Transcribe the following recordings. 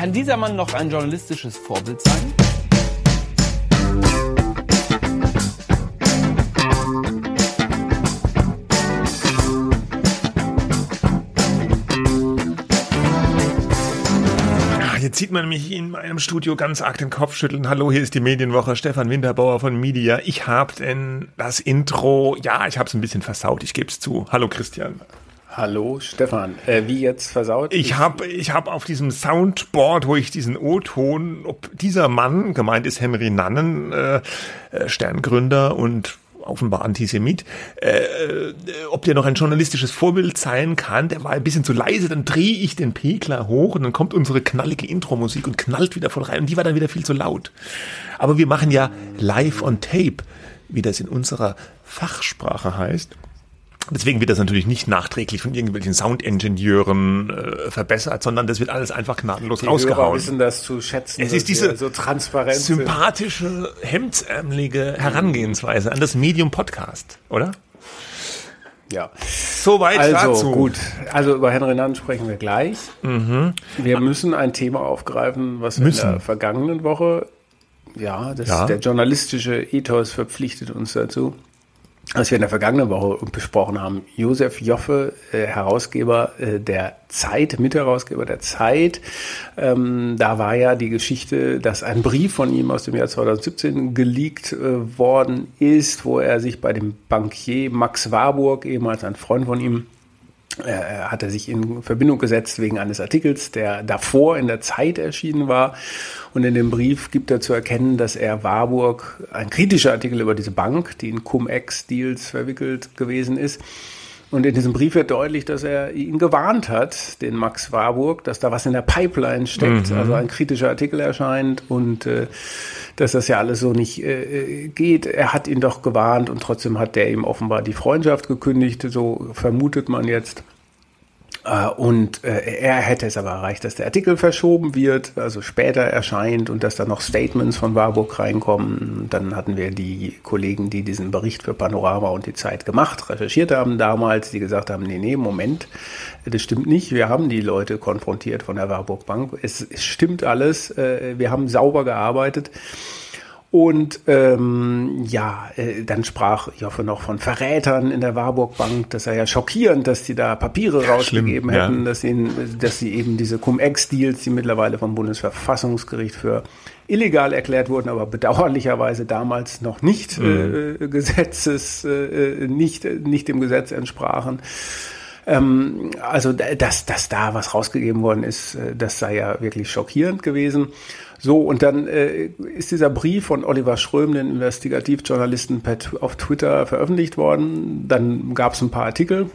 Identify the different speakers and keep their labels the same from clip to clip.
Speaker 1: Kann dieser Mann noch ein journalistisches Vorbild sein?
Speaker 2: Jetzt sieht man mich in meinem Studio ganz arg den Kopf schütteln. Hallo, hier ist die Medienwoche. Stefan Winterbauer von Media. Ich habe denn das Intro, ja, ich habe es ein bisschen versaut, ich gebe es zu. Hallo Christian.
Speaker 3: Hallo Stefan, äh, wie jetzt versaut?
Speaker 2: Ich habe ich hab auf diesem Soundboard, wo ich diesen O-Ton, ob dieser Mann, gemeint ist Henry Nannen, äh, äh Sterngründer und offenbar Antisemit, äh, äh, ob der noch ein journalistisches Vorbild sein kann. Der war ein bisschen zu leise, dann drehe ich den Pegler hoch und dann kommt unsere knallige Intro-Musik und knallt wieder voll rein und die war dann wieder viel zu laut. Aber wir machen ja live on tape, wie das in unserer Fachsprache heißt. Deswegen wird das natürlich nicht nachträglich von irgendwelchen Soundingenieuren äh, verbessert, sondern das wird alles einfach gnadenlos
Speaker 3: Die
Speaker 2: rausgehauen.
Speaker 3: Hörer wissen das zu schätzen.
Speaker 2: Es ist diese
Speaker 3: so transparent
Speaker 2: sympathische, hemdsärmelige Herangehensweise an das Medium Podcast, oder?
Speaker 3: Ja.
Speaker 2: Soweit
Speaker 3: also,
Speaker 2: dazu.
Speaker 3: gut. Also über Henry Nann sprechen wir gleich.
Speaker 2: Mhm.
Speaker 3: Wir müssen ein Thema aufgreifen, was
Speaker 2: Müssen.
Speaker 3: in der vergangenen Woche, ja, das,
Speaker 2: Ja.
Speaker 3: der journalistische Ethos verpflichtet uns dazu, was wir in der vergangenen Woche besprochen haben. Josef Joffe, äh, Herausgeber äh, der Zeit, Mitherausgeber der Zeit. Ähm, da war ja die Geschichte, dass ein Brief von ihm aus dem Jahr 2017 geleakt äh, worden ist, wo er sich bei dem Bankier Max Warburg, ehemals ein Freund von ihm, hat er sich in Verbindung gesetzt wegen eines Artikels, der davor in der Zeit erschienen war. Und in dem Brief gibt er zu erkennen, dass er Warburg, ein kritischer Artikel über diese Bank, die in Cum-Ex-Deals verwickelt gewesen ist. Und in diesem Brief wird deutlich, dass er ihn gewarnt hat, den Max Warburg, dass da was in der Pipeline steckt, also ein kritischer Artikel erscheint und äh, dass das ja alles so nicht äh, geht. Er hat ihn doch gewarnt und trotzdem hat der ihm offenbar die Freundschaft gekündigt, so vermutet man jetzt. Äh, Und äh, er hätte es aber erreicht, dass der Artikel verschoben wird, also später erscheint und dass da noch Statements von Warburg reinkommen. Dann hatten wir die Kollegen, die diesen Bericht für Panorama und die Zeit gemacht, recherchiert haben damals, die gesagt haben, nee, nee, Moment, das stimmt nicht. Wir haben die Leute konfrontiert von der Warburg Bank. Es, es stimmt alles. äh, Wir haben sauber gearbeitet. Und ähm, ja, äh, dann sprach Joffe noch von Verrätern in der Warburg Bank. Das sei ja schockierend, dass die da Papiere rausgegeben
Speaker 2: schlimm, ja.
Speaker 3: hätten, dass, ihnen, dass sie eben diese Cum-Ex-Deals, die mittlerweile vom Bundesverfassungsgericht für illegal erklärt wurden, aber bedauerlicherweise damals noch nicht
Speaker 2: Mhm.
Speaker 3: äh, Gesetzes, äh, nicht, nicht dem Gesetz entsprachen. Ähm, also, da- dass, dass da was rausgegeben worden ist, äh, das sei ja wirklich schockierend gewesen. So, und dann äh, ist dieser Brief von Oliver Schröm, den Investigativjournalisten, per, auf Twitter veröffentlicht worden. Dann gab es ein paar Artikel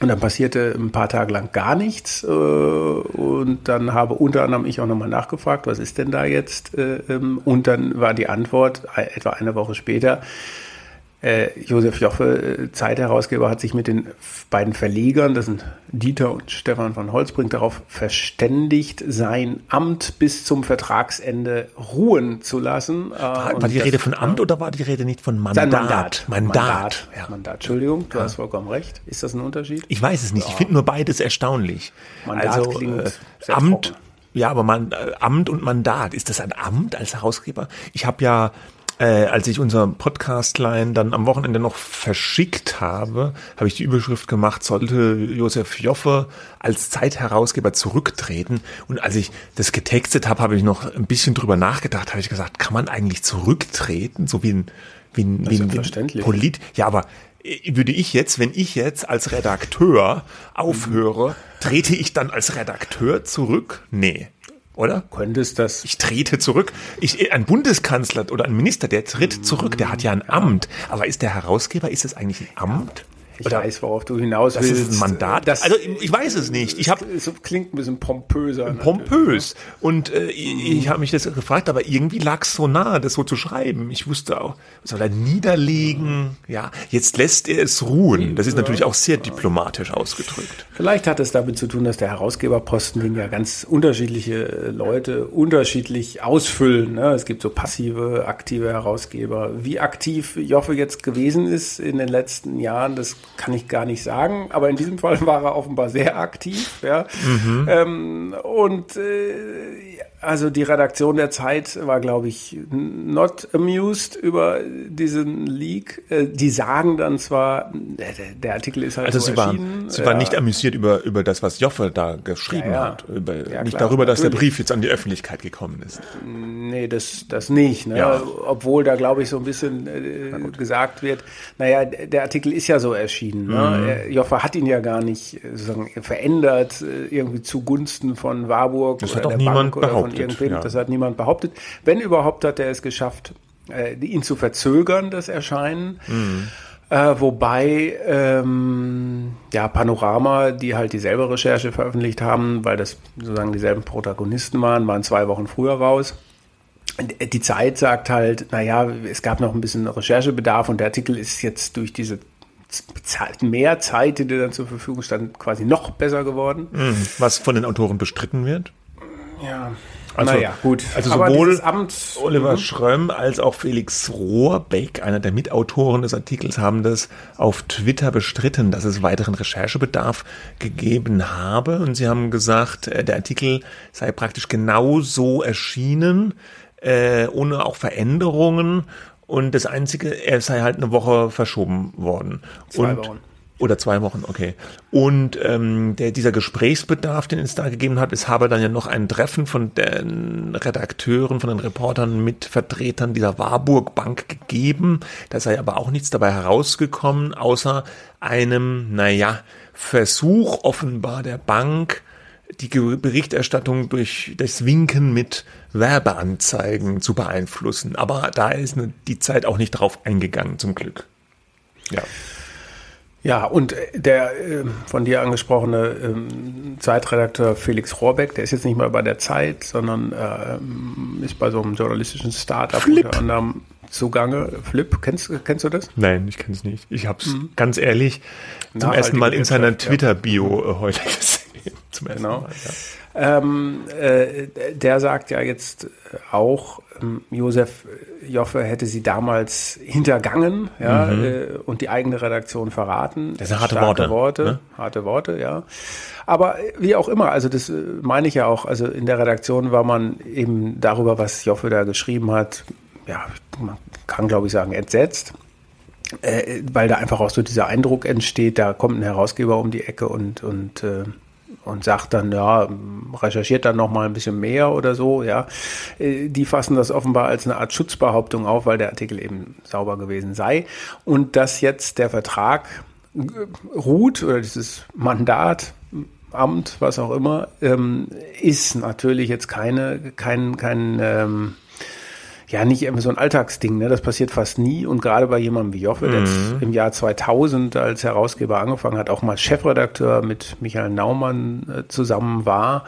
Speaker 3: und dann passierte ein paar Tage lang gar nichts. Äh, und dann habe unter anderem ich auch nochmal nachgefragt, was ist denn da jetzt? Äh, ähm, und dann war die Antwort, äh, etwa eine Woche später, äh, Josef Joffe, äh, Zeitherausgeber, hat sich mit den beiden Verlegern, das sind Dieter und Stefan von Holzbrink, darauf verständigt, sein Amt bis zum Vertragsende ruhen zu lassen. Äh,
Speaker 2: War, war die
Speaker 3: das-
Speaker 2: Rede von Amt oder war die Rede nicht von Mandat?
Speaker 3: Mandat.
Speaker 2: Mandat.
Speaker 3: Mandat.
Speaker 2: Ja.
Speaker 3: Mandat. Entschuldigung, du hast vollkommen recht. Ist das ein Unterschied?
Speaker 2: Ich weiß es nicht. Ich finde nur beides erstaunlich.
Speaker 3: Mandat
Speaker 2: also
Speaker 3: klingt
Speaker 2: äh,
Speaker 3: sehr
Speaker 2: Amt,
Speaker 3: trocken.
Speaker 2: ja, aber man, äh, Amt und Mandat. Ist das ein Amt als Herausgeber? Ich habe ja, äh, als ich unser Podcastline dann am Wochenende noch verschickt habe, habe ich die Überschrift gemacht, sollte Josef Joffe als Zeitherausgeber zurücktreten. Und als ich das getextet habe, habe ich noch ein bisschen drüber nachgedacht, habe ich gesagt, kann man eigentlich zurücktreten? So wie ein, wie ein, wie ein, wie ein. Polit. Ja, aber äh, würde ich jetzt, wenn ich jetzt als Redakteur aufhöre, trete ich dann als Redakteur zurück? Nee. Oder?
Speaker 3: Könntest das
Speaker 2: Ich trete zurück. Ich, ein Bundeskanzler oder ein Minister, der tritt zurück, der hat ja ein Amt. Aber ist der Herausgeber, ist das eigentlich ein Amt?
Speaker 3: Ich weiß, worauf du hinaus
Speaker 2: Das
Speaker 3: willst.
Speaker 2: ist ein Mandat?
Speaker 3: Das,
Speaker 2: also ich weiß es nicht. Ich habe
Speaker 3: es klingt ein bisschen pompöser. natürlich.
Speaker 2: pompös. Und äh, ich, ich habe mich das gefragt, aber irgendwie lag es so nah, das so zu schreiben. Ich wusste auch, soll er niederlegen? Ja, jetzt lässt er es ruhen. Das ist natürlich auch sehr diplomatisch ausgedrückt.
Speaker 3: Vielleicht hat es damit zu tun, dass der Herausgeberposten den ja ganz unterschiedliche äh, Leute unterschiedlich ausfüllen. Ne? Es gibt so passive, aktive Herausgeber. Wie aktiv Joffe jetzt gewesen ist in den letzten Jahren, das kann ich gar nicht sagen, aber in diesem Fall war er offenbar sehr aktiv. Ja. Mhm. Ähm, und äh, also die Redaktion der Zeit war, glaube ich, not amused über diesen Leak. Äh, die sagen dann zwar, der, der Artikel ist halt
Speaker 2: also
Speaker 3: so
Speaker 2: sie
Speaker 3: erschienen.
Speaker 2: Waren, sie waren nicht amüsiert über, über das, was Joffe da geschrieben
Speaker 3: Ja, ja.
Speaker 2: hat. Über,
Speaker 3: Ja,
Speaker 2: nicht
Speaker 3: klar,
Speaker 2: darüber, dass der
Speaker 3: natürlich.
Speaker 2: Brief jetzt an die Öffentlichkeit gekommen ist.
Speaker 3: Nee, das, das nicht. Ne?
Speaker 2: Ja.
Speaker 3: Obwohl da, glaube ich, so ein bisschen äh, gesagt wird, naja, der Artikel ist ja so erschienen.
Speaker 2: Mhm.
Speaker 3: Ne? Joffe hat ihn ja gar nicht äh, sozusagen verändert, irgendwie zugunsten von Warburg
Speaker 2: Das
Speaker 3: oder
Speaker 2: hat auch
Speaker 3: der
Speaker 2: niemand
Speaker 3: Bank oder
Speaker 2: behauptet,
Speaker 3: irgendwem.
Speaker 2: ja.
Speaker 3: Das hat niemand behauptet. Wenn überhaupt, hat er es geschafft, äh, ihn zu verzögern, das Erscheinen.
Speaker 2: Mhm.
Speaker 3: Äh, wobei ähm, ja Panorama, die halt dieselbe Recherche veröffentlicht haben, weil das sozusagen dieselben Protagonisten waren, waren zwei Wochen früher raus. Die Zeit sagt halt, naja, es gab noch ein bisschen Recherchebedarf und der Artikel ist jetzt durch diese mehr Zeit, die dir dann zur Verfügung stand, quasi noch besser geworden.
Speaker 2: Mhm. Was von den Autoren bestritten wird.
Speaker 3: Ja.
Speaker 2: Also-
Speaker 3: naja, gut.
Speaker 2: also sowohl
Speaker 3: Amt,
Speaker 2: Oliver Schrömm als auch Felix Rohrbeck, einer der Mitautoren des Artikels, haben das auf Twitter bestritten, dass es weiteren Recherchebedarf gegeben habe. Und sie haben gesagt, äh, der Artikel sei praktisch genauso erschienen, äh, ohne auch Veränderungen. Und das Einzige, er sei halt eine Woche verschoben worden.
Speaker 3: Zwei
Speaker 2: und
Speaker 3: Wochen.
Speaker 2: Oder zwei Wochen, okay. Und ähm, der, dieser Gesprächsbedarf, den es da gegeben hat, es habe dann ja noch ein Treffen von den Redakteuren, von den Reportern mit Vertretern dieser Warburg Bank gegeben. Da sei aber auch nichts dabei herausgekommen, außer einem, naja, Versuch offenbar der Bank, die Berichterstattung durch das Winken mit Werbeanzeigen zu beeinflussen. Aber da ist die Zeit auch nicht drauf eingegangen, zum Glück. Ja.
Speaker 3: Ja, und äh, der äh, von dir angesprochene ähm, Zeitredakteur Felix Rohrbeck, der ist jetzt nicht mal bei der Zeit, sondern ähm, ist bei so einem journalistischen Startup
Speaker 2: Flip.
Speaker 3: unter anderem zugange. Flip, kennst, kennst du das?
Speaker 2: Nein, ich kenne es nicht. Ich habe es ganz ehrlich zum ersten Mal in seiner
Speaker 3: Wirtschaft, ja.
Speaker 2: Twitter-Bio äh, heute gesehen. Zum ersten
Speaker 3: Genau.
Speaker 2: Mal. Ja.
Speaker 3: Ähm, äh, der sagt ja jetzt auch, ähm, Josef Joffe hätte sie damals hintergangen ja, äh, und die eigene Redaktion verraten.
Speaker 2: Das sind harte Worte,
Speaker 3: Worte
Speaker 2: ne?
Speaker 3: Harte Worte, ja. Aber wie auch immer, also das äh, meine ich ja auch, also in der Redaktion war man eben darüber, was Joffe da geschrieben hat, ja, man kann glaube ich sagen, entsetzt äh, weil da einfach auch so dieser Eindruck entsteht, da kommt ein Herausgeber um die Ecke und, und, äh, und sagt dann, ja, recherchiert dann noch mal ein bisschen mehr oder so, ja. Äh, Die fassen das offenbar als eine Art Schutzbehauptung auf, weil der Artikel eben sauber gewesen sei. Und dass jetzt der Vertrag äh, ruht oder dieses Mandat, Amt, was auch immer, ähm, ist natürlich jetzt keine, kein, kein, ähm, ja, nicht so ein Alltagsding, ne? Das passiert fast nie. Und gerade bei jemandem wie Joffe, der jetzt im Jahr 2000 als Herausgeber angefangen hat, auch mal Chefredakteur mit Michael Naumann äh, zusammen war,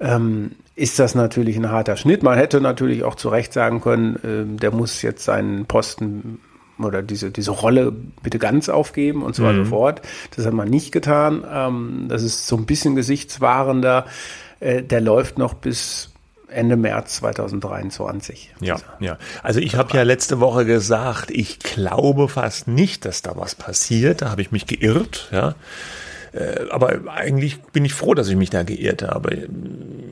Speaker 3: ähm, ist das natürlich ein harter Schnitt. Man hätte natürlich auch zu Recht sagen können, ähm, der muss jetzt seinen Posten oder diese, diese Rolle bitte ganz aufgeben und zwar sofort. Das hat man nicht getan. Ähm, das ist so ein bisschen gesichtswahrender. Äh, der läuft noch bis Ende März 2023.
Speaker 2: Ja, ja. Also ich habe ja letzte Woche gesagt, ich glaube fast nicht, dass da was passiert. Da habe ich mich geirrt, ja. Äh, Aber eigentlich bin ich froh, dass ich mich da geirrt habe.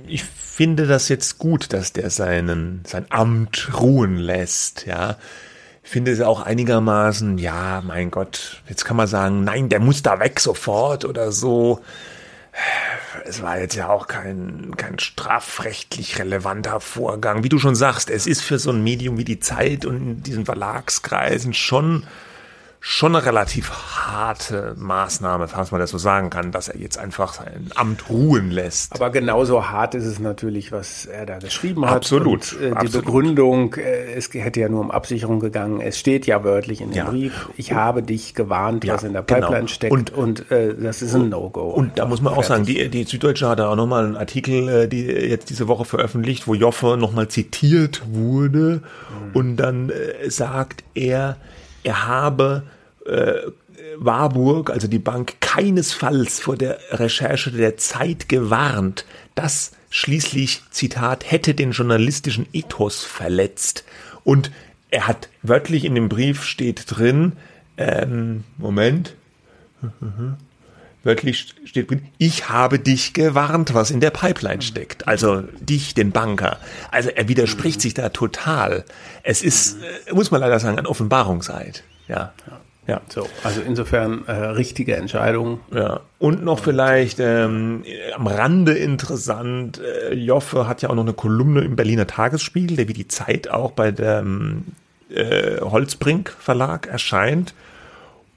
Speaker 2: Ich finde das jetzt gut, dass der seinen, sein Amt ruhen lässt, ja. Ich finde es auch einigermaßen, ja, mein Gott, jetzt kann man sagen, nein, der muss da weg sofort oder so es war jetzt ja auch kein, kein strafrechtlich relevanter Vorgang. Wie du schon sagst, es ist für so ein Medium wie die Zeit und in diesen Verlagskreisen schon, schon eine relativ harte Maßnahme, falls man das so sagen kann, dass er jetzt einfach sein Amt ruhen lässt.
Speaker 3: Aber genauso hart ist es natürlich, was er da geschrieben hat.
Speaker 2: Absolut,
Speaker 3: Und, äh, die
Speaker 2: absolut.
Speaker 3: Begründung, äh, es hätte ja nur um Absicherung gegangen. Es steht ja wörtlich in dem
Speaker 2: Ja.
Speaker 3: Brief, ich habe dich gewarnt,
Speaker 2: Ja,
Speaker 3: was in der
Speaker 2: genau.
Speaker 3: Pipeline steckt.
Speaker 2: Und-
Speaker 3: Und, äh, das ist ein No-Go.
Speaker 2: Und da muss man auch sagen, die, die Süddeutsche hat da auch nochmal einen Artikel, äh, die jetzt diese Woche veröffentlicht, wo Joffe nochmal zitiert wurde und dann äh, sagt er, er habe äh, Warburg, also die Bank, keinesfalls vor der Recherche der Zeit gewarnt. Das schließlich, Zitat, hätte den journalistischen Ethos verletzt. Und er hat wörtlich in dem Brief steht drin, ähm, Moment, Wörtlich steht drin, ich habe dich gewarnt, was in der Pipeline steckt. Also dich, den Banker. Also er widerspricht sich da total. Es ist, äh, muss man leider sagen, ein Offenbarungseid. Ja.
Speaker 3: Ja. So, also insofern äh, richtige Entscheidung.
Speaker 2: Ja. Und noch vielleicht ähm, am Rande interessant, äh, Joffe hat ja auch noch eine Kolumne im Berliner Tagesspiegel, der wie die Zeit auch bei dem äh, Holzbrink Verlag erscheint.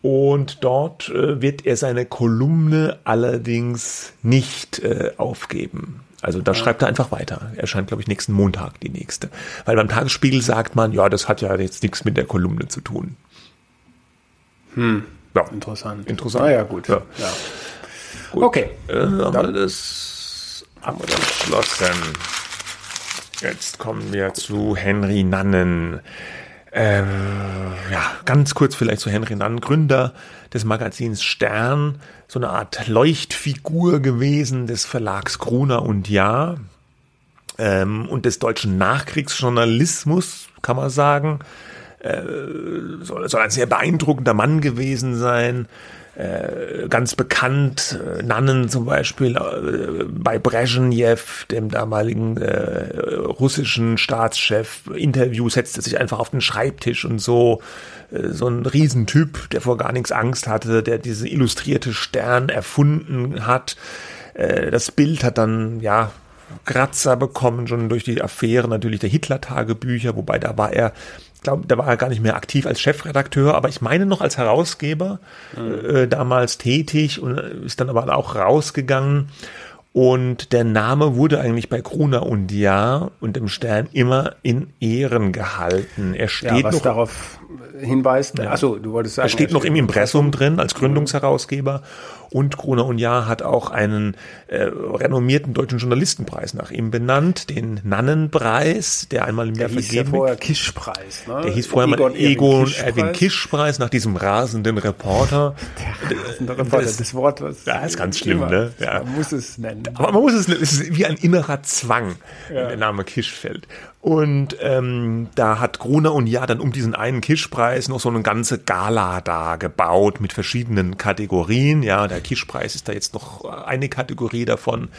Speaker 2: Und dort äh, wird er seine Kolumne allerdings nicht äh, aufgeben. Also da schreibt er einfach weiter. Erscheint, glaube ich, nächsten Montag die nächste. Weil beim Tagesspiegel sagt man, ja, das hat ja jetzt nichts mit der Kolumne zu tun.
Speaker 3: Hm. Ja. Interessant.
Speaker 2: Interessant.
Speaker 3: Ah ja, gut. Ja. ja.
Speaker 2: gut. Okay. Äh, haben wir das haben wir dann beschlossen. Jetzt kommen wir zu Henry Nannen. Ähm, ja, ganz kurz vielleicht zu Henry Nannen, Gründer des Magazins Stern, so eine Art Leuchtfigur gewesen des Verlags Gruner und Jahr ähm, und des deutschen Nachkriegsjournalismus, kann man sagen äh, soll, soll ein sehr beeindruckender Mann gewesen sein. Äh, ganz bekannt, äh, Nannen zum Beispiel bei Brezhnev, dem damaligen russischen Staatschef, Interview setzte sich einfach auf den Schreibtisch und so, so ein Riesentyp, der vor gar nichts Angst hatte, der diese illustrierte Stern erfunden hat. Das Bild hat dann, ja, Kratzer bekommen, schon durch die Affäre natürlich der Hitler-Tagebücher, wobei da war er glaube, da war er gar nicht mehr aktiv als Chefredakteur, aber ich meine noch als Herausgeber mhm. äh, damals tätig und ist dann aber auch rausgegangen. Und der Name wurde eigentlich bei Gruner und Jahr und im Stern immer in Ehren gehalten. Er steht ja, was noch
Speaker 3: darauf hinweist.
Speaker 2: Ja. Achso, du wolltest sagen. Er steht noch im Impressum drin als Gründungsherausgeber und Gruner und Jahr hat auch einen äh, renommierten deutschen Journalistenpreis nach ihm benannt, den Nannenpreis, der einmal im Jahr vergeben wird. Der hieß vorher
Speaker 3: Kischpreis. Ne?
Speaker 2: Der hieß vorher Egon mal Egon Erwin Kischpreis nach diesem rasenden Reporter.
Speaker 3: Der rasende Reporter, das, das Wort, was
Speaker 2: ja, ist ganz schlimm, ne? Ja.
Speaker 3: Man muss es nennen.
Speaker 2: Aber man muss es. Es ist wie ein innerer Zwang, ja. der Name Kisch fällt. Und ähm, da hat Gruner und Ja dann um diesen einen Kischpreis noch so eine ganze Gala da gebaut mit verschiedenen Kategorien. Ja, der Kischpreis ist da jetzt noch eine Kategorie davon.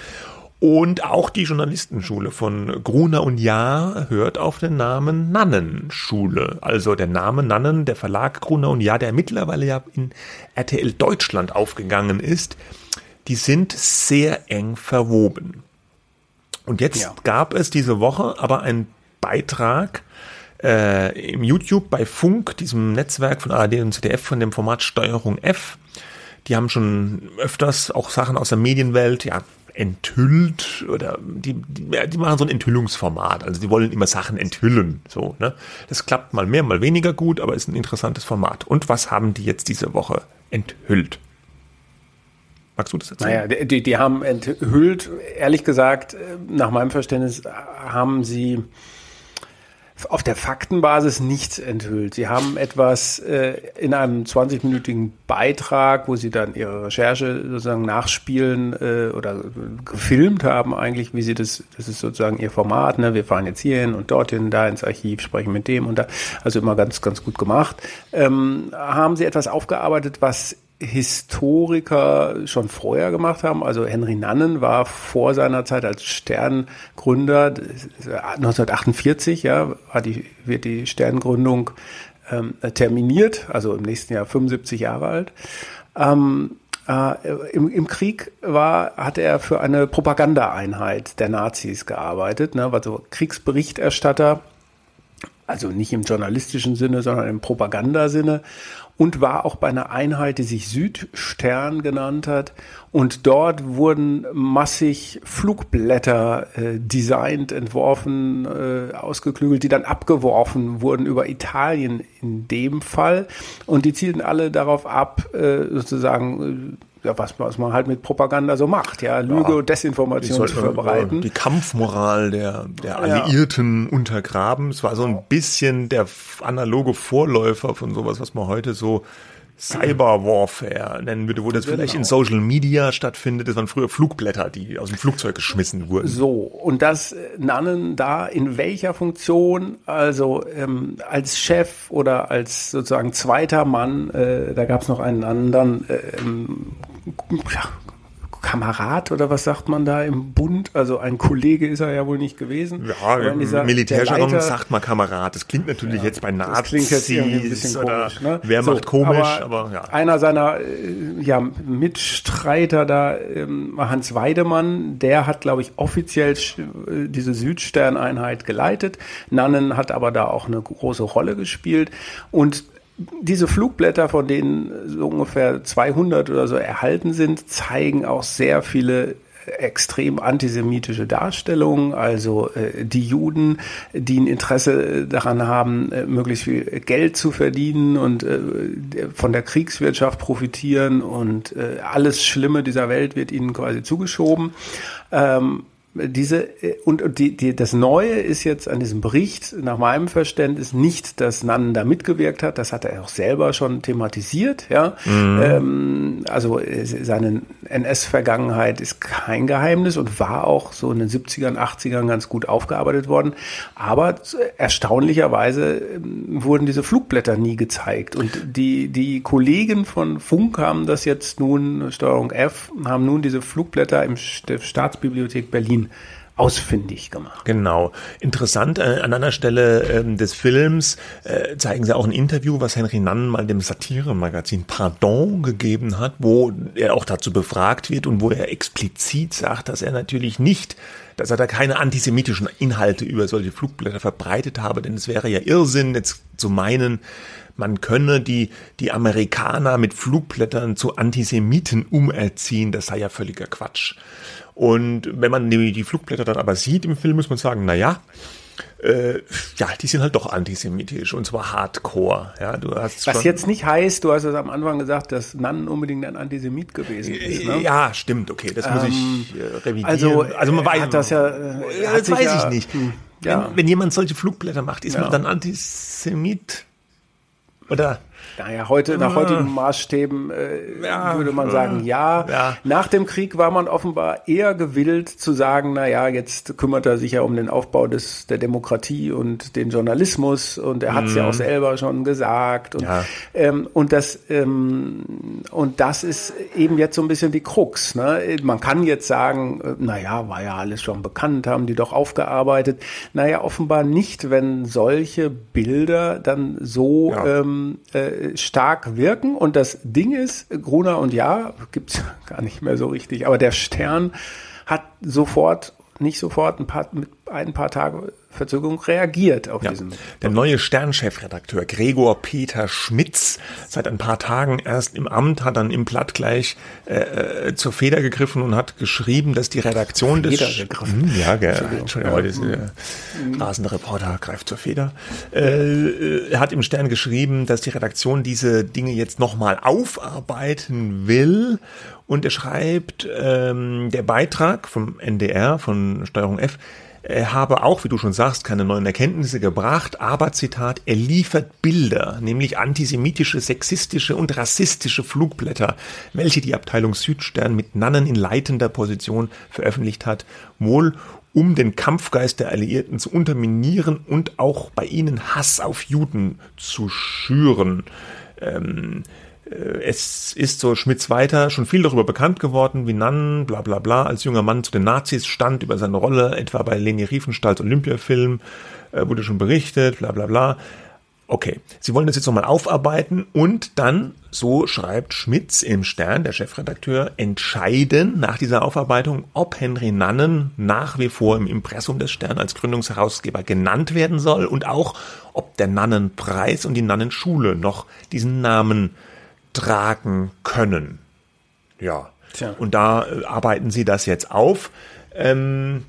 Speaker 2: Und auch die Journalistenschule von Gruner und Jahr hört auf den Namen Nannenschule. Also der Name Nannen, der Verlag Gruner und Jahr, der mittlerweile ja in RTL Deutschland aufgegangen ist, die sind sehr eng verwoben. Und jetzt ja. gab es diese Woche aber einen Beitrag äh, im YouTube bei Funk, diesem Netzwerk von ARD und ZDF von dem Format Steuerung F. Die haben schon öfters auch Sachen aus der Medienwelt, ja, enthüllt oder die, die, die machen so ein Enthüllungsformat. Also die wollen immer Sachen enthüllen. So, ne? Das klappt mal mehr, mal weniger gut, aber ist ein interessantes Format. Und was haben die jetzt diese Woche enthüllt?
Speaker 3: Magst du das erzählen? Naja, die, die haben enthüllt, ehrlich gesagt, nach meinem Verständnis haben sie auf der Faktenbasis nichts enthüllt. Sie haben etwas äh, in einem 20-minütigen Beitrag, wo sie dann ihre Recherche sozusagen nachspielen äh, oder gefilmt haben eigentlich, wie sie das, das ist sozusagen ihr Format, ne? wir fahren jetzt hierhin und dorthin, da ins Archiv, sprechen mit dem und da, also immer ganz, ganz gut gemacht. Ähm, haben sie etwas aufgearbeitet, was Historiker schon vorher gemacht haben. Also Henry Nannen war vor seiner Zeit als Sterngründer 1948, ja, die, wird die Sterngründung ähm, terminiert, also im nächsten Jahr 75 Jahre alt. Ähm, äh, im, Im Krieg war, hat er für eine Propagandaeinheit der Nazis gearbeitet, ne, war so Kriegsberichterstatter, also nicht im journalistischen Sinne, sondern im Propagandasinne und war auch bei einer Einheit, die sich Südstern genannt hat. Und dort wurden massig Flugblätter äh, designt, entworfen, äh, ausgeklügelt, die dann abgeworfen wurden über Italien in dem Fall. Und die zielten alle darauf ab, äh, sozusagen äh, ja, was, was man halt mit Propaganda so macht, ja, Lüge ja, und Desinformation zu verbreiten.
Speaker 2: Die Kampfmoral der, der Alliierten ja. untergraben. Es war so ein bisschen der analoge Vorläufer von sowas, was man heute so Cyber-Warfare nennen würde, wo das
Speaker 3: Genau.
Speaker 2: vielleicht in Social Media stattfindet. Das waren früher Flugblätter, die aus dem Flugzeug geschmissen wurden.
Speaker 3: So, und das äh, Nannen da in welcher Funktion, also ähm, als Chef oder als sozusagen zweiter Mann, äh, da gab es noch einen anderen ähm, ja, Kamerad oder was sagt man da im Bund? Also ein Kollege ist er ja wohl nicht gewesen.
Speaker 2: Ja,
Speaker 3: Aber
Speaker 2: im
Speaker 3: dieser-
Speaker 2: Militärjargon sagt man Kamerad. Das klingt natürlich jetzt bei Nazis
Speaker 3: das klingt jetzt irgendwie ein bisschen komisch. Ne?
Speaker 2: wer
Speaker 3: So,
Speaker 2: macht komisch, aber, ja.
Speaker 3: Einer seiner äh, ja, Mitstreiter da, ähm, Hans Weidemann, der hat, glaube ich, offiziell äh, diese Südstern-Einheit geleitet. Nannen hat aber da auch eine große Rolle gespielt. Und diese Flugblätter, von denen so ungefähr 200 oder so erhalten sind, zeigen auch sehr viele extrem antisemitische Darstellungen, also äh, die Juden, die ein Interesse daran haben, äh, möglichst viel Geld zu verdienen und äh, von der Kriegswirtschaft profitieren und äh, alles Schlimme dieser Welt wird ihnen quasi zugeschoben. Ähm, diese äh, und und die, die, das Neue ist jetzt an diesem Bericht nach meinem Verständnis nicht, dass Nannen da mitgewirkt hat. Das hat er auch selber schon thematisiert. Ja, ähm, also äh, seine NS-Vergangenheit ist kein Geheimnis und war auch so in den 70ern, 80ern ganz gut aufgearbeitet worden. Aber erstaunlicherweise ähm, wurden diese Flugblätter nie gezeigt und die die Kollegen von Funk haben das jetzt nun Steuerung F haben nun diese Flugblätter im Staatsbibliothek Berlin ausfindig gemacht.
Speaker 2: Genau. Interessant, äh, an einer Stelle ähm, des Films äh, zeigen sie auch ein Interview, was Henry Nannen mal dem Satire-Magazin Pardon gegeben hat, wo er auch dazu befragt wird und wo er explizit sagt, dass er natürlich nicht, dass er da keine antisemitischen Inhalte über solche Flugblätter verbreitet habe, denn es wäre ja Irrsinn, jetzt zu meinen, man könne die, die Amerikaner mit Flugblättern zu Antisemiten umerziehen, das sei ja völliger Quatsch. Und wenn man die, die Flugblätter dann aber sieht im Film, muss man sagen, na ja, äh, ja, die sind halt doch antisemitisch und zwar hardcore. Ja, du hast
Speaker 3: Was jetzt nicht heißt, du hast es am Anfang gesagt, dass Nannen unbedingt ein Antisemit gewesen ist. Ne?
Speaker 2: Ja, stimmt, okay, das muss ich äh, revidieren.
Speaker 3: also,
Speaker 2: also man weiß
Speaker 3: hat das ja, äh,
Speaker 2: das weiß
Speaker 3: ja-
Speaker 2: ich nicht.
Speaker 3: hm, ja.
Speaker 2: Wenn, wenn jemand solche Flugblätter macht, ist
Speaker 3: Ja.
Speaker 2: man dann Antisemit? Oder?
Speaker 3: Naja, heute, nach heutigen Maßstäben äh,
Speaker 2: Ja,
Speaker 3: würde man
Speaker 2: äh,
Speaker 3: sagen, ja.
Speaker 2: ja.
Speaker 3: Nach dem Krieg war man offenbar eher gewillt zu sagen, na ja, jetzt kümmert er sich ja um den Aufbau des, der Demokratie und den Journalismus und er hat es ja auch selber schon gesagt. Und,
Speaker 2: Mhm. Ja.
Speaker 3: ähm, und, das, ähm, und das ist eben jetzt so ein bisschen die Krux. Ne? Man kann jetzt sagen, äh, naja, war ja alles schon bekannt, haben die doch aufgearbeitet. Naja, offenbar nicht, wenn solche Bilder dann so ähm, äh, stark wirken. Und das Ding ist, Gruner und Ja, gibt's gar nicht mehr so richtig, aber der Stern hat sofort, nicht sofort, ein paar, mit ein paar Tage Verzögerung reagiert auf
Speaker 2: Ja.
Speaker 3: diesen.
Speaker 2: Der neue Sternchefredakteur Gregor Peter Schmitz, seit ein paar Tagen erst im Amt, hat dann im Blatt gleich äh, äh, zur Feder gegriffen und hat geschrieben, dass die Redaktion des
Speaker 3: Feder gegriffen.
Speaker 2: Hm, ja, gell, Entschuldigung, heute ist der rasende Reporter greift zur Feder. Äh, äh, er hat im Stern geschrieben, dass die Redaktion diese Dinge jetzt nochmal aufarbeiten will. Und er schreibt, ähm, der Beitrag vom NDR, von Steuerung F, er habe auch, wie du schon sagst, keine neuen Erkenntnisse gebracht, aber Zitat, er liefert Bilder, nämlich antisemitische, sexistische und rassistische Flugblätter, welche die Abteilung Südstern mit Nannen in leitender Position veröffentlicht hat, wohl um den Kampfgeist der Alliierten zu unterminieren und auch bei ihnen Hass auf Juden zu schüren. Ähm, äh, es ist so Schmitz weiter schon viel darüber bekannt geworden, wie Nann, bla bla bla, als junger Mann zu den Nazis stand, über seine Rolle, etwa bei Leni Riefenstahls Olympiafilm, äh, wurde schon berichtet, bla bla bla. Okay, Sie wollen das jetzt nochmal aufarbeiten und dann, so schreibt Schmitz im Stern, der Chefredakteur, entscheiden nach dieser Aufarbeitung, ob Henry Nannen nach wie vor im Impressum des Stern als Gründungsherausgeber genannt werden soll und auch, ob der Nannenpreis und die Nannenschule noch diesen Namen tragen können. Ja.
Speaker 3: Tja.
Speaker 2: Und da äh, arbeiten sie das jetzt auf. Ähm,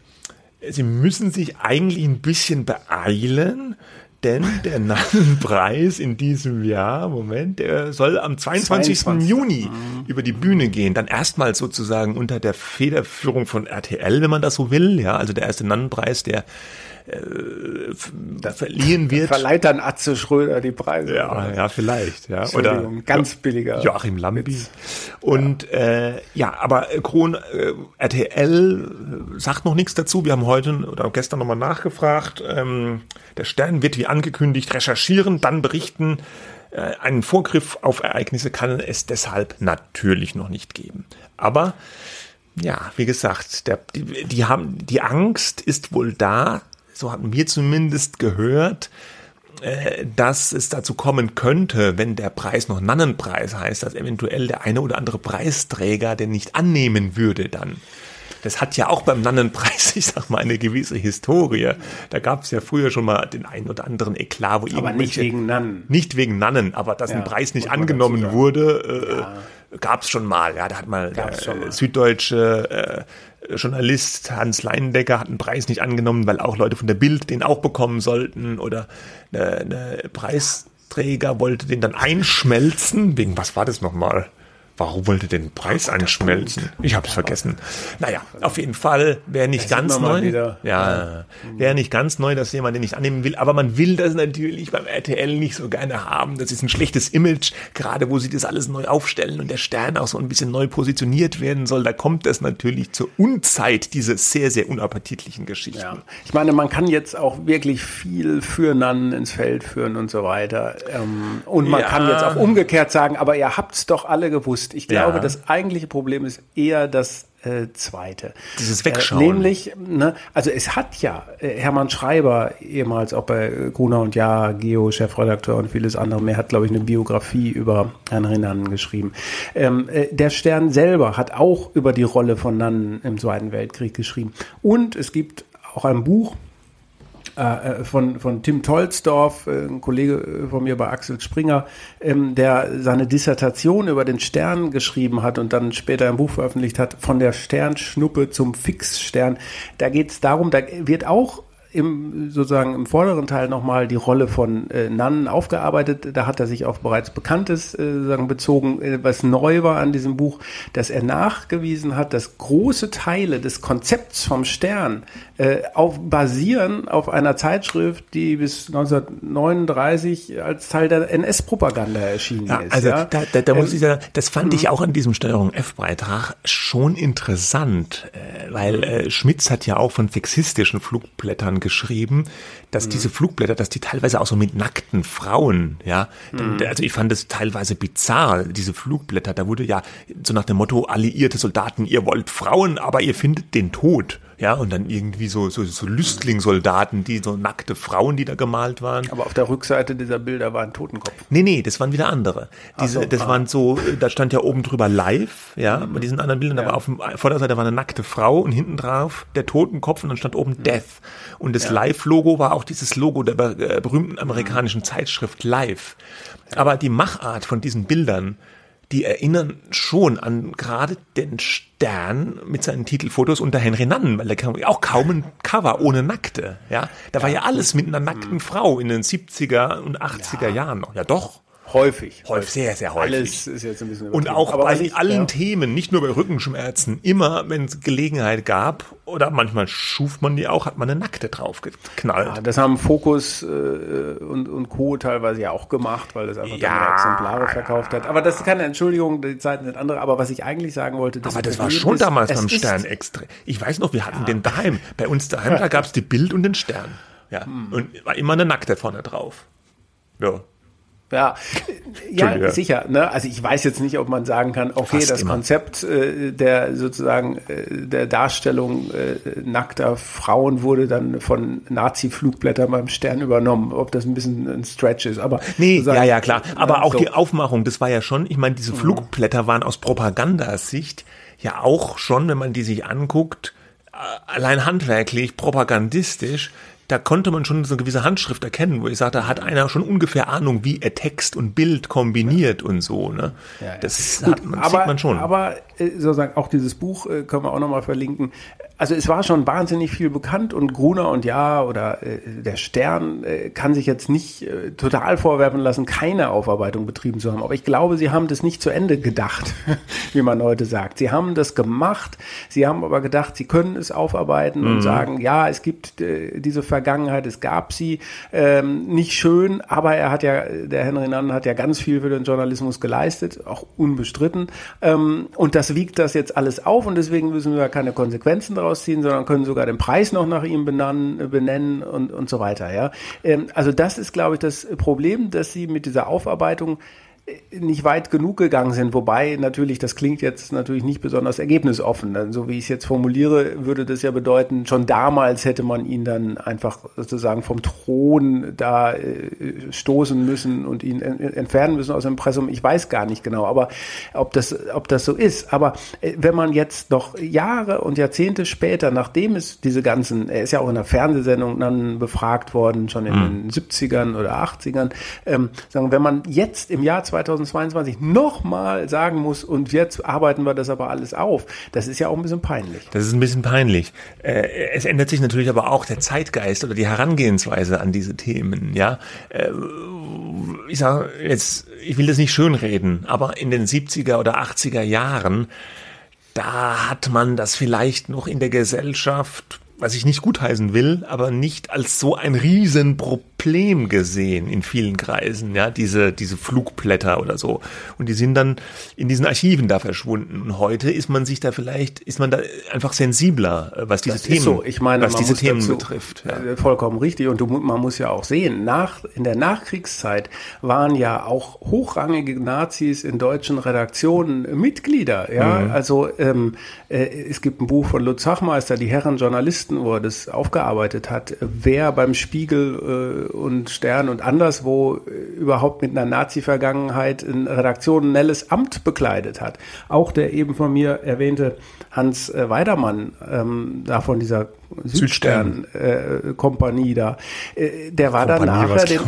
Speaker 2: sie müssen sich eigentlich ein bisschen beeilen, denn der Nannenpreis in diesem Jahr, Moment, der soll am 22.
Speaker 3: 22..
Speaker 2: Juni über die Bühne gehen. Dann erstmal sozusagen unter der Federführung von RTL, wenn man das so will. Ja, also der erste Nannenpreis, der äh, verliehen wird.
Speaker 3: Verleiht dann Atze Schröder die Preise.
Speaker 2: Ja, ja, vielleicht. Ja.
Speaker 3: Oder ganz billiger.
Speaker 2: Joachim Lambi. Und ja, äh, ja aber Kron äh, RTL sagt noch nichts dazu. Wir haben heute oder gestern nochmal nachgefragt. Ähm, der Stern wird wie angekündigt recherchieren, dann berichten. Äh, einen Vorgriff auf Ereignisse kann es deshalb natürlich noch nicht geben. Aber ja, wie gesagt, der, die, die haben die Angst ist wohl da. So hatten wir zumindest gehört, äh, dass es dazu kommen könnte, wenn der Preis noch Nannenpreis heißt, dass eventuell der eine oder andere Preisträger den nicht annehmen würde dann. Das hat ja auch beim Nannenpreis, ich sag mal, eine gewisse Historie. Da gab es ja früher schon mal den einen oder anderen Eklat, wo
Speaker 3: Aber nicht wegen Nannen.
Speaker 2: Nicht wegen Nannen, aber dass ja, ein Preis nicht angenommen wurde, äh, ja. gab es schon mal. Ja, da hat mal der mal. süddeutsche äh, Journalist Hans Leindecker hat einen Preis nicht angenommen, weil auch Leute von der Bild den auch bekommen sollten oder eine, eine Preisträger wollte den dann einschmelzen. Wegen was war das nochmal? Warum wollte den Preis anschmelzen? Ich habe es vergessen. Naja, auf jeden Fall wäre nicht das ganz neu. Ja, wäre nicht ganz neu, dass jemand den nicht annehmen will. Aber man will das natürlich beim RTL nicht so gerne haben. Das ist ein schlechtes Image, gerade wo sie das alles neu aufstellen und der Stern auch so ein bisschen neu positioniert werden soll. Da kommt es natürlich zur Unzeit, diese sehr, sehr unappetitlichen Geschichten. Ja.
Speaker 3: Ich meine, man kann jetzt auch wirklich viel für Nannen ins Feld führen und so weiter. Ähm, und man ja. kann jetzt auch umgekehrt sagen, aber ihr habt es doch alle gewusst ist. Ich glaube, ja. das eigentliche Problem ist eher das äh, zweite.
Speaker 2: Dieses Wegschauen.
Speaker 3: Äh, nämlich, ne, also es hat ja äh, Hermann Schreiber, ehemals auch bei Gruner und Ja, Geo, Chefredakteur und vieles andere mehr, hat, glaube ich, eine Biografie über Henry Nannen geschrieben. Ähm, äh, der Stern selber hat auch über die Rolle von Nannen im Zweiten Weltkrieg geschrieben. Und es gibt auch ein Buch, äh, äh, von, von Tim Tolsdorf, äh, ein Kollege von mir bei Axel Springer, ähm, der seine Dissertation über den Stern geschrieben hat und dann später ein Buch veröffentlicht hat, von der Sternschnuppe zum Fixstern. Da geht es darum, da wird auch im sozusagen im vorderen Teil nochmal die Rolle von äh, Nannen aufgearbeitet. Da hat er sich auf bereits Bekanntes äh, sozusagen bezogen, äh, was neu war an diesem Buch, dass er nachgewiesen hat, dass große Teile des Konzepts vom Stern äh, auf, basieren auf einer Zeitschrift, die bis 1939 als Teil der NS-Propaganda erschienen ja, ist.
Speaker 2: Also ja? da, da, da ähm, muss ich sagen, das fand ich mhm. auch an diesem Steuerung F-Beitrag schon interessant, äh, weil äh, Schmitz hat ja auch von fixistischen Flugblättern geschrieben, dass mhm. diese Flugblätter, dass die teilweise auch so mit nackten Frauen, ja, mhm. also ich fand es teilweise bizarr, diese Flugblätter, da wurde ja so nach dem Motto, alliierte Soldaten, ihr wollt Frauen, aber ihr findet den Tod. Ja, und dann irgendwie so, so, so Lüstlingsoldaten, die so nackte Frauen, die da gemalt waren.
Speaker 3: Aber auf der Rückseite dieser Bilder war ein Totenkopf.
Speaker 2: Nee, nee, das waren wieder andere. Diese, so, das ah. waren so, da stand ja oben drüber live, ja, mhm. bei diesen anderen Bildern, ja. aber auf der Vorderseite war eine nackte Frau und hinten drauf der Totenkopf und dann stand oben mhm. Death. Und das ja. Live-Logo war auch dieses Logo der äh, berühmten amerikanischen mhm. Zeitschrift Live. Aber die Machart von diesen Bildern, die erinnern schon an gerade den Stern mit seinen Titelfotos unter Henry Nannen, weil der auch kaum ein Cover ohne Nackte. Ja, da war ja alles mit einer nackten Frau in den 70er und 80er ja. Jahren noch. Ja, doch.
Speaker 3: Häufig.
Speaker 2: Häufig, sehr, sehr häufig.
Speaker 3: Alles ist jetzt ein bisschen
Speaker 2: Und auch Aber bei ich, allen ja. Themen, nicht nur bei Rückenschmerzen, immer, wenn es Gelegenheit gab, oder manchmal schuf man die auch, hat man eine Nackte drauf geknallt.
Speaker 3: Ja, das haben Fokus äh, und, und Co. teilweise ja auch gemacht, weil das einfach ja, Exemplare verkauft hat. Aber das ist keine Entschuldigung, die Zeiten sind andere. Aber was ich eigentlich sagen wollte,
Speaker 2: das Aber das war schon ist, damals beim Stern extra. Ich weiß noch, wir hatten ja. den daheim. Bei uns daheim, da gab es die Bild und den Stern. Ja. Hm. Und war immer eine Nackte vorne drauf. Ja.
Speaker 3: Ja, ja sicher. Ne? Also ich weiß jetzt nicht, ob man sagen kann, okay, Fast das immer. Konzept äh, der sozusagen äh, der Darstellung äh, nackter Frauen wurde dann von Nazi-Flugblättern beim Stern übernommen, ob das ein bisschen ein Stretch ist. Aber
Speaker 2: nee, ja, ja, klar. Aber auch so. die Aufmachung, das war ja schon, ich meine, diese mhm. Flugblätter waren aus Propagandasicht ja auch schon, wenn man die sich anguckt, äh, allein handwerklich, propagandistisch da konnte man schon so eine gewisse Handschrift erkennen, wo ich sagte, da hat einer schon ungefähr Ahnung, wie er Text und Bild kombiniert und so. Ne?
Speaker 3: Ja, ja. Das Gut, hat man, aber, sieht man schon. Aber sozusagen auch dieses Buch äh, können wir auch nochmal verlinken. Also es war schon wahnsinnig viel bekannt und Gruner und Ja oder äh, der Stern äh, kann sich jetzt nicht äh, total vorwerfen lassen, keine Aufarbeitung betrieben zu haben. Aber ich glaube, sie haben das nicht zu Ende gedacht, wie man heute sagt. Sie haben das gemacht, sie haben aber gedacht, sie können es aufarbeiten mhm. und sagen, ja, es gibt äh, diese Vergangenheit, es gab sie, ähm, nicht schön, aber er hat ja, der Henry Nannen hat ja ganz viel für den Journalismus geleistet, auch unbestritten. Ähm, und das wiegt das jetzt alles auf und deswegen müssen wir keine Konsequenzen daraus rausziehen, sondern können sogar den Preis noch nach ihm benennen, benennen und, und so weiter. Ja? Ähm, also das ist, glaube ich, das Problem, dass sie mit dieser Aufarbeitung nicht weit genug gegangen sind, wobei natürlich, das klingt jetzt natürlich nicht besonders ergebnisoffen. So wie ich es jetzt formuliere, würde das ja bedeuten, schon damals hätte man ihn dann einfach sozusagen vom Thron da äh, stoßen müssen und ihn entfernen müssen aus dem Impressum. Ich weiß gar nicht genau, aber ob das, ob das so ist. Aber äh, wenn man jetzt noch Jahre und Jahrzehnte später, nachdem es diese ganzen, er ist ja auch in der Fernsehsendung dann befragt worden, schon in mhm. den 70ern oder 80ern, ähm, sagen, wenn man jetzt im Jahr 2022 nochmal sagen muss, und jetzt arbeiten wir das aber alles auf. Das ist ja auch ein bisschen peinlich.
Speaker 2: Das ist ein bisschen peinlich. Äh, es ändert sich natürlich aber auch der Zeitgeist oder die Herangehensweise an diese Themen, ja. Äh, ich sage jetzt, ich will das nicht schönreden, aber in den 70er oder 80er Jahren, da hat man das vielleicht noch in der Gesellschaft was ich nicht gutheißen will, aber nicht als so ein Riesenproblem gesehen in vielen Kreisen, ja, diese, diese Flugblätter oder so. Und die sind dann in diesen Archiven da verschwunden. Und heute ist man sich da vielleicht, ist man da einfach sensibler, was diese das Themen,
Speaker 3: so. ich meine,
Speaker 2: was diese Themen betrifft.
Speaker 3: Ja. Vollkommen richtig. Und du, man muss ja auch sehen, nach, in der Nachkriegszeit waren ja auch hochrangige Nazis in deutschen Redaktionen Mitglieder, ja. Mhm. Also, ähm, äh, es gibt ein Buch von Lutz Hachmeister, die Herren Journalisten, wo er das aufgearbeitet hat, wer beim Spiegel und Stern und anderswo äh, überhaupt mit einer Nazi-Vergangenheit ein redaktionelles Amt bekleidet hat. Auch der eben von mir erwähnte Hans äh, Weidermann, ähm, da von dieser Südstern-Kompanie äh, da, äh, der war Kompanie dann nachher den,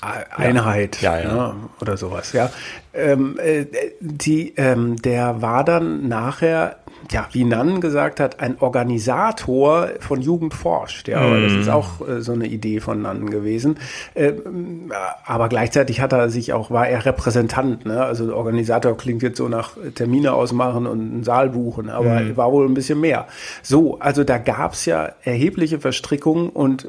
Speaker 3: Einheit ja, ja, ja. Ne, oder sowas, ja. Ähm, äh, die, ähm, der war dann nachher ja, wie Nann gesagt hat, ein Organisator von Jugend forscht. Ja, mm. das ist auch äh, so eine Idee von Nann gewesen. Äh, aber gleichzeitig hat er sich auch, war er Repräsentant. Ne? Also Organisator klingt jetzt so nach Termine ausmachen und einen Saal buchen, aber mm. war wohl ein bisschen mehr. So, also da gab's ja erhebliche Verstrickungen und äh,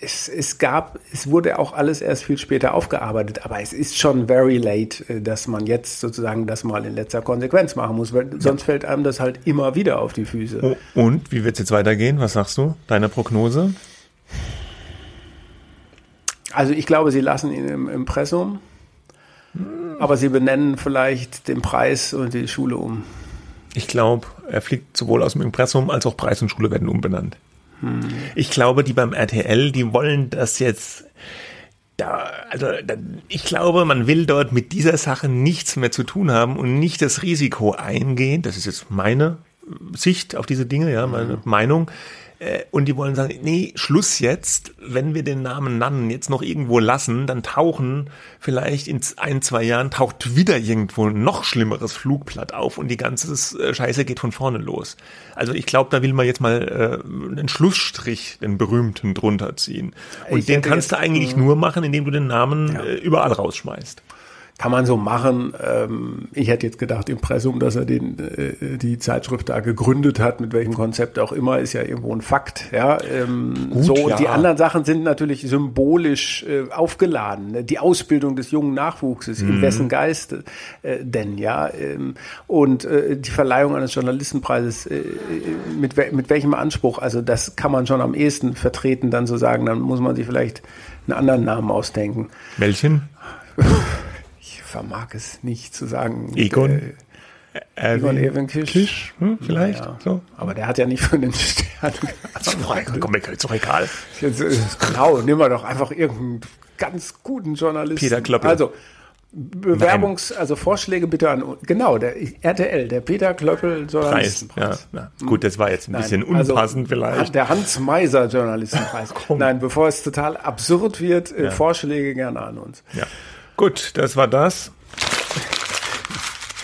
Speaker 3: es, es gab, es wurde auch alles erst viel später aufgearbeitet, aber es ist schon very late, äh, dass man jetzt sozusagen das mal in letzter Konsequenz machen muss, weil sonst fällt einem das halt immer wieder auf die Füße.
Speaker 2: Und wie wird es jetzt weitergehen? Was sagst du? Deine Prognose?
Speaker 3: Also ich glaube, sie lassen ihn im Impressum, aber sie benennen vielleicht den Preis und die Schule um.
Speaker 2: Ich glaube, er fliegt sowohl aus dem Impressum als auch Preis und Schule werden umbenannt. Ich glaube, die beim RTL, die wollen das jetzt da, also da, ich glaube, man will dort mit dieser Sache nichts mehr zu tun haben und nicht das Risiko eingehen. Das ist jetzt meine Sicht auf diese Dinge, ja, meine mhm. Meinung. Äh, und die wollen sagen, nee, Schluss jetzt, wenn wir den Namen Nannen jetzt noch irgendwo lassen, dann tauchen vielleicht in ein, zwei Jahren taucht wieder irgendwo ein noch schlimmeres Flugblatt auf und die ganze äh, Scheiße geht von vorne los. Also ich glaube, da will man jetzt mal äh, einen Schlussstrich, den berühmten, drunter ziehen. Und ich den kannst du eigentlich nur machen, indem du den Namen ja. äh, überall rausschmeißt.
Speaker 3: Kann man so machen. Ähm, ich hätte jetzt gedacht, Impressum, dass er den, äh, die Zeitschrift da gegründet hat, mit welchem Konzept auch immer, ist ja irgendwo ein Fakt. Ja, ähm, Gut, so ja. die anderen Sachen sind natürlich symbolisch äh, aufgeladen. Ne? Die Ausbildung des jungen Nachwuchses, mhm. in wessen Geist äh, denn ja, ähm, und äh, die Verleihung eines Journalistenpreises äh, mit mit welchem Anspruch? Also das kann man schon am ehesten vertreten, dann so sagen. Dann muss man sich vielleicht einen anderen Namen ausdenken.
Speaker 2: Welchen?
Speaker 3: vermag es nicht zu sagen.
Speaker 2: Egon?
Speaker 3: Äh, Egon Evenkisch. Kisch,
Speaker 2: hm, vielleicht. Naja. So.
Speaker 3: Aber der hat ja nicht für den Stern
Speaker 2: gearbeitet. Komm, ist doch egal.
Speaker 3: Jetzt, genau, nimm mal doch einfach irgendeinen ganz guten Journalisten.
Speaker 2: Peter Klöppel.
Speaker 3: Also, Bewerbungs-, Nein. also Vorschläge bitte an, genau, der RTL, der Peter Klöppel Journalistenpreis.
Speaker 2: Ja, ja. Gut, das war jetzt ein Nein, bisschen also unpassend also, vielleicht.
Speaker 3: Der Hans Meiser Journalistenpreis. Nein, bevor es total absurd wird, äh, ja. Vorschläge gerne an uns.
Speaker 2: Ja. Gut, das war das.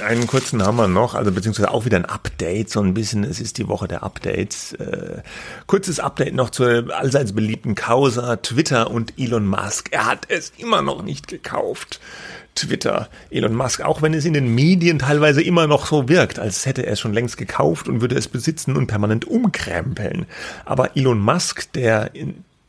Speaker 2: Einen kurzen haben wir noch, also beziehungsweise auch wieder ein Update, so ein bisschen, es ist die Woche der Updates. Äh, kurzes Update noch zur allseits beliebten Causa Twitter und Elon Musk. Er hat es immer noch nicht gekauft. Twitter, Elon Musk, auch wenn es in den Medien teilweise immer noch so wirkt, als hätte er es schon längst gekauft und würde es besitzen und permanent umkrempeln. Aber Elon Musk, der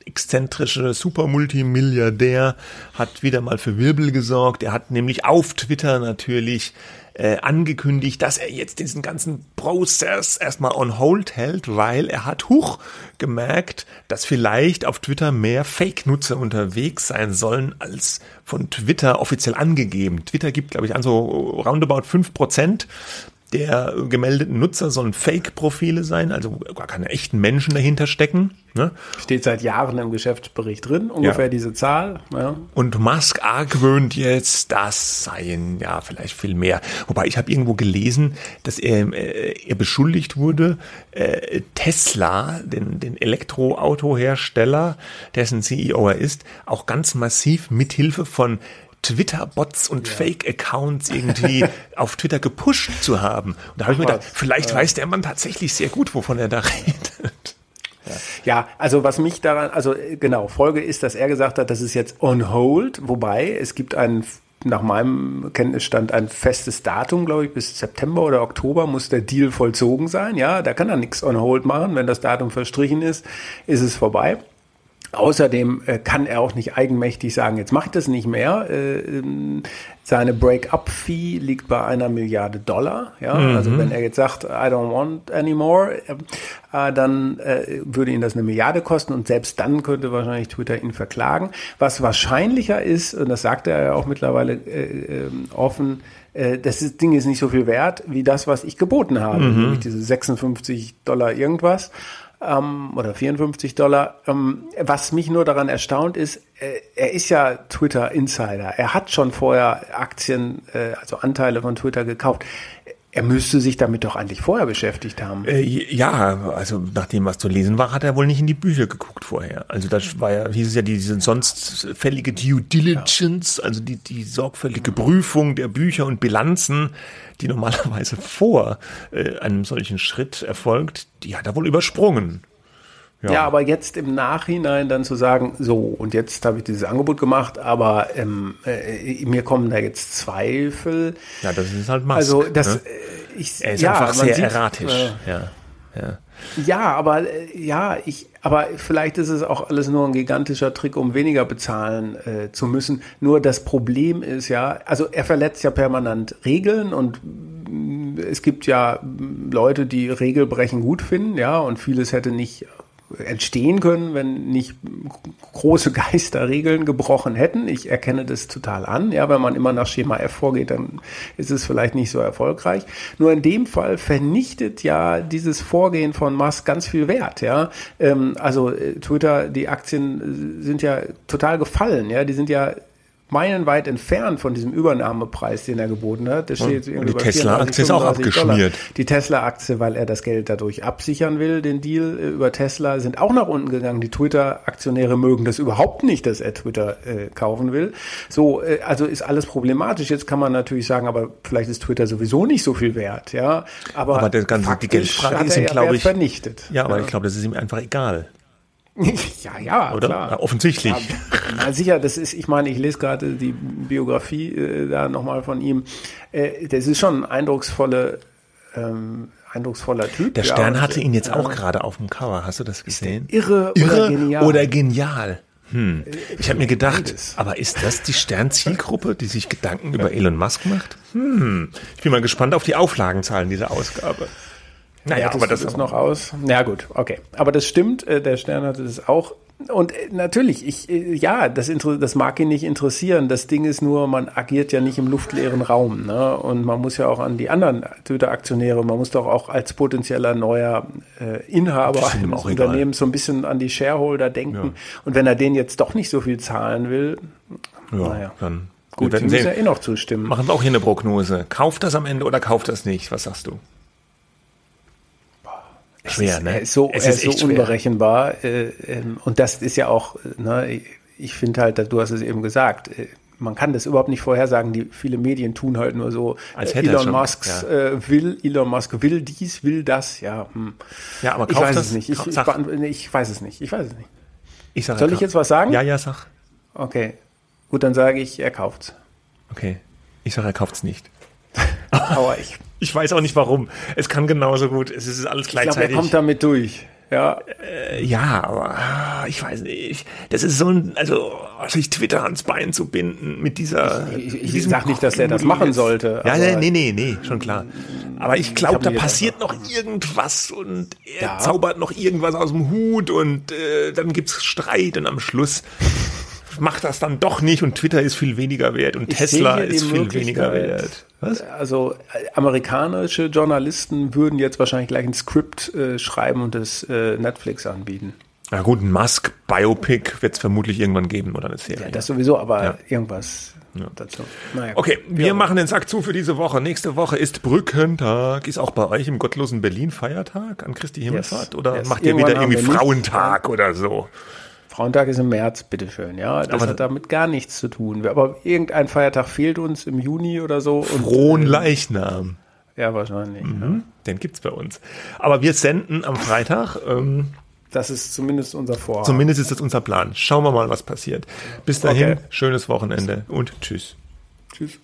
Speaker 2: exzentrische Supermultimilliardär hat wieder mal für Wirbel gesorgt. Er hat nämlich auf Twitter natürlich äh, angekündigt, dass er jetzt diesen ganzen Prozess erstmal on hold hält, weil er hat hoch gemerkt, dass vielleicht auf Twitter mehr Fake-Nutzer unterwegs sein sollen, als von Twitter offiziell angegeben. Twitter gibt, glaube ich, an so roundabout fünf Prozent der gemeldeten Nutzer sollen Fake-Profile sein, also gar keine echten Menschen dahinter stecken. Ne?
Speaker 3: Steht seit Jahren im Geschäftsbericht drin, ungefähr ja. diese Zahl.
Speaker 2: Ja. Und Musk argwöhnt jetzt, das seien ja vielleicht viel mehr. Wobei ich habe irgendwo gelesen, dass er, äh, er beschuldigt wurde, äh, Tesla, den, den Elektroautohersteller, dessen CEO er ist, auch ganz massiv mithilfe von Twitter-Bots und ja. Fake-Accounts irgendwie auf Twitter gepusht zu haben. Und da habe ich mir gedacht, vielleicht weiß der Mann tatsächlich sehr gut, wovon er da redet.
Speaker 3: Ja, also was mich daran, also genau, Folge ist, dass er gesagt hat, das ist jetzt on hold, wobei es gibt einen nach meinem Kenntnisstand ein festes Datum, glaube ich, bis September oder Oktober muss der Deal vollzogen sein. Ja, da kann er nichts on hold machen. Wenn das Datum verstrichen ist, ist es vorbei. Außerdem äh, kann er auch nicht eigenmächtig sagen, jetzt mache ich das nicht mehr. Äh, ähm, seine Break-up-Fee liegt bei einer Milliarde Dollar. Ja? Mhm. Also wenn er jetzt sagt, I don't want anymore, äh, dann würde ihn das eine Milliarde kosten und selbst dann könnte wahrscheinlich Twitter ihn verklagen. Was wahrscheinlicher ist, und das sagt er ja auch mittlerweile äh, äh, offen, das Ding ist nicht so viel wert wie das, was ich geboten habe, mhm. nämlich diese 56 Dollar irgendwas ähm, oder 54 Dollar. Ähm, was mich nur daran erstaunt ist, äh, er ist ja Twitter Insider. Er hat schon vorher Aktien, äh, also Anteile von Twitter gekauft. Er müsste sich damit doch eigentlich vorher beschäftigt haben.
Speaker 2: Äh, ja, also nach dem, was zu lesen war, hat er wohl nicht in die Bücher geguckt vorher. Also das war ja, hieß es ja diese sonst fällige Due Diligence, ja. also die, die sorgfältige Prüfung der Bücher und Bilanzen, die normalerweise vor äh, einem solchen Schritt erfolgt, die hat er wohl übersprungen.
Speaker 3: Ja. ja. aber jetzt im Nachhinein dann zu sagen, so, und jetzt habe ich dieses Angebot gemacht, aber ähm, äh, mir kommen da jetzt Zweifel.
Speaker 2: Ja, das ist halt Musk.
Speaker 3: Also das,
Speaker 2: ne? Äh, ich, er ist ja, einfach sehr sieht, erratisch. Äh,
Speaker 3: ja, ja. Ja, aber äh, ja, ich, aber vielleicht ist es auch alles nur ein gigantischer Trick, um weniger bezahlen äh, zu müssen. Nur das Problem ist ja, also er verletzt ja permanent Regeln und mm, es gibt ja Leute, die Regelbrechen gut finden, ja, und vieles hätte nicht entstehen können, wenn nicht große Geisterregeln gebrochen hätten. Ich erkenne das total an. Ja, wenn man immer nach Schema F vorgeht, dann ist es vielleicht nicht so erfolgreich. Nur in dem Fall vernichtet ja dieses Vorgehen von Musk ganz viel Wert. Ja, ähm, also äh, Twitter, die Aktien sind ja total gefallen. Ja, die sind ja meilenweit entfernt von diesem Übernahmepreis, den er geboten hat.
Speaker 2: Das steht und die Tesla-Aktie ist auch abgeschmiert. Dollar.
Speaker 3: Die Tesla-Aktie, weil er das Geld dadurch absichern will, den Deal äh, über Tesla, sind auch nach unten gegangen. Die Twitter-Aktionäre mögen das überhaupt nicht, dass er Twitter äh, kaufen will. So, äh, also ist alles problematisch. Jetzt kann man natürlich sagen, aber vielleicht ist Twitter sowieso nicht so viel wert, ja. Aber,
Speaker 2: aber das ganze, die Geldfrage ist ihm, glaube ich,
Speaker 3: vernichtet.
Speaker 2: Ja, aber ja. ich glaube, das ist ihm einfach egal.
Speaker 3: ja, ja,
Speaker 2: oder? Klar. Ja, offensichtlich.
Speaker 3: Ja, sicher, das ist, ich meine, ich lese gerade die Biografie äh, da nochmal von ihm. Äh, das ist schon ein eindrucksvolle, ähm, eindrucksvoller Typ.
Speaker 2: Der Stern ja, hatte ihn jetzt auch gerade auf dem Cover. Hast du das gesehen?
Speaker 3: Irre,
Speaker 2: irre oder genial. Oder genial. Hm. Äh, ich habe mir gedacht, aber ist das die Sternzielgruppe, die sich Gedanken über Elon Musk macht? Hm. Ich bin mal gespannt auf die Auflagenzahlen dieser Ausgabe.
Speaker 3: Naja, aber das ist noch aus. Ja gut, okay. Aber das stimmt, äh, der Stern hatte das auch. Und äh, natürlich, ich, äh, ja, das, das mag ihn nicht interessieren. Das Ding ist nur, man agiert ja nicht im luftleeren Raum. Ne? Und man muss ja auch an die anderen Twitter-Aktionäre, man muss doch auch als potenzieller neuer äh, Inhaber eines Unternehmens so ein bisschen an die Shareholder denken. Ja. Und wenn er denen jetzt doch nicht so viel zahlen will,
Speaker 2: ja, naja. dann
Speaker 3: Gut, die müssen ja eh noch zustimmen.
Speaker 2: Machen wir auch hier eine Prognose. Kauft das am Ende oder kauft das nicht? Was sagst du?
Speaker 3: Schwer, ne? Ist so, es er ist, so unberechenbar. Äh, ähm, und das ist ja auch, ne, ich finde halt, du hast es eben gesagt, äh, man kann das überhaupt nicht vorhersagen. Die viele Medien tun halt nur so.
Speaker 2: Als
Speaker 3: äh,
Speaker 2: hätte
Speaker 3: Elon Musk
Speaker 2: ja.
Speaker 3: äh, will, Elon Musk will dies, will das. Ja, hm.
Speaker 2: Ja, aber
Speaker 3: ich weiß
Speaker 2: das,
Speaker 3: es nicht. Ich, ich,
Speaker 2: sag.
Speaker 3: ich weiß es nicht. Ich weiß es nicht.
Speaker 2: Ich sage,
Speaker 3: Soll ich jetzt was sagen?
Speaker 2: Ja, ja, sag.
Speaker 3: Okay, gut, dann sage ich, er kauft's.
Speaker 2: Okay. Ich sage, er kauft's nicht.
Speaker 3: Aber ich,
Speaker 2: Ich weiß auch nicht warum. Es kann genauso gut. Es ist alles
Speaker 3: ich glaube, er
Speaker 2: gleichzeitig.
Speaker 3: kommt damit durch. Ja,
Speaker 2: Äh, ja, aber ah, ich weiß nicht. Das ist so ein, also sich Twitter ans Bein zu binden mit dieser.
Speaker 3: Ich- ich- ich sag nicht, dass er das machen sollte,
Speaker 2: Ja, nee, nee, nee, schon klar. Aber ich glaube, da passiert noch irgendwas und er
Speaker 3: Ja.
Speaker 2: zaubert noch irgendwas aus dem Hut und äh, dann gibt's Streit und am Schluss macht das dann doch nicht und Twitter ist viel weniger wert und
Speaker 3: Ich
Speaker 2: Tesla ist viel weniger wert. Was?
Speaker 3: Also äh, amerikanische Journalisten würden jetzt wahrscheinlich gleich ein Skript äh, schreiben und das äh, Netflix anbieten.
Speaker 2: Na gut, ein Musk-Biopic wird es vermutlich irgendwann geben oder eine Serie.
Speaker 3: Ja, das sowieso, aber
Speaker 2: Ja.
Speaker 3: irgendwas dazu. Naja.
Speaker 2: Okay, wir
Speaker 3: Ja.
Speaker 2: machen den Sack zu für diese Woche. Nächste Woche ist Brückentag. Ist auch bei euch im gottlosen Berlin Feiertag an Christi Himmelfahrt? Oder
Speaker 3: Yes.
Speaker 2: macht ihr
Speaker 3: Irgendwann
Speaker 2: wieder irgendwie
Speaker 3: wir nicht.
Speaker 2: Frauentag oder so?
Speaker 3: Frauentag ist im März, bitteschön. Ja, das
Speaker 2: Aber-
Speaker 3: hat damit gar nichts zu tun. Aber irgendein Feiertag fehlt uns im Juni oder so.
Speaker 2: Frohen
Speaker 3: äh,
Speaker 2: Leichnam.
Speaker 3: Ja, wahrscheinlich. Ja.
Speaker 2: Hm? Den gibt's bei uns. Aber wir senden am Freitag. Ähm,
Speaker 3: Das ist zumindest unser Vorhaben.
Speaker 2: zumindest ist das unser Plan. Schauen wir mal, was passiert. Bis dahin,
Speaker 3: Okay.
Speaker 2: schönes Wochenende und tschüss.
Speaker 3: Tschüss.